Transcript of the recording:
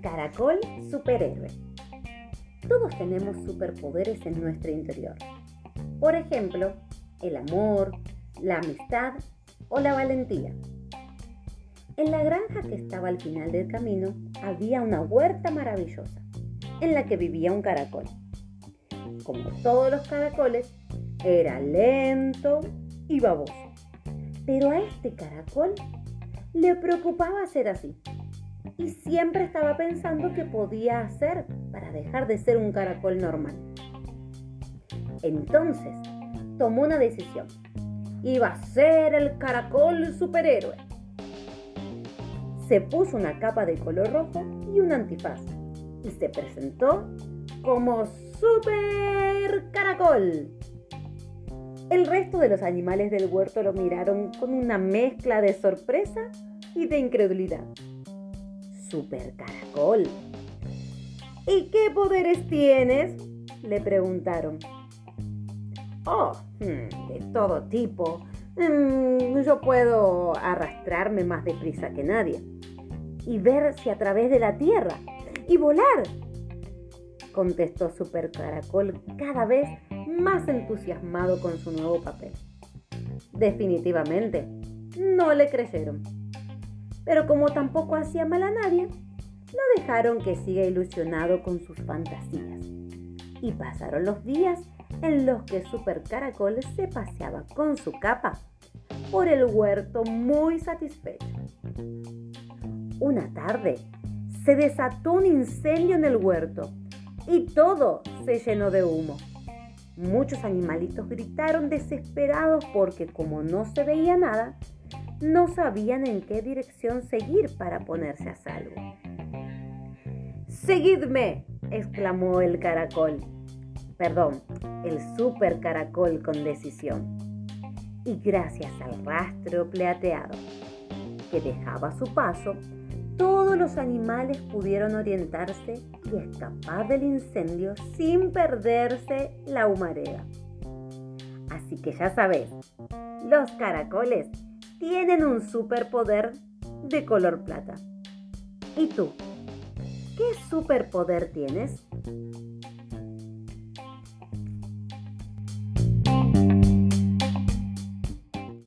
caracol superhéroe. Todos tenemos superpoderes en nuestro interior. Por ejemplo, el amor, la amistad o la valentía. En la granja que estaba al final del camino había una huerta maravillosa en la que vivía un caracol. Como todos los caracoles, era lento y baboso. Pero a este caracol le preocupaba ser así y siempre estaba pensando qué podía hacer para dejar de ser un caracol normal. Entonces tomó una decisión. Iba a ser el caracol superhéroe. Se puso una capa de color rojo y un antifaz y se presentó como Super Caracol. El resto de los animales del huerto lo miraron con una mezcla de sorpresa y de incredulidad. Super Caracol. ¿Y qué poderes tienes? le preguntaron. Oh, hmm, de todo tipo. Mm, yo puedo arrastrarme más deprisa que nadie y verse a través de la tierra y volar, contestó Super Caracol cada vez más entusiasmado con su nuevo papel. Definitivamente, no le creyeron. Pero como tampoco hacía mal a nadie, no dejaron que siga ilusionado con sus fantasías. Y pasaron los días en los que Super Caracol se paseaba con su capa por el huerto muy satisfecho. Una tarde, se desató un incendio en el huerto y todo se llenó de humo. Muchos animalitos gritaron desesperados porque como no se veía nada, no sabían en qué dirección seguir para ponerse a salvo. ¡Seguidme! exclamó el caracol. Perdón, el super caracol con decisión. Y gracias al rastro plateado que dejaba su paso, todos los animales pudieron orientarse y escapar del incendio sin perderse la humareda. Así que ya sabes, los caracoles tienen un superpoder de color plata. ¿Y tú? ¿Qué superpoder tienes?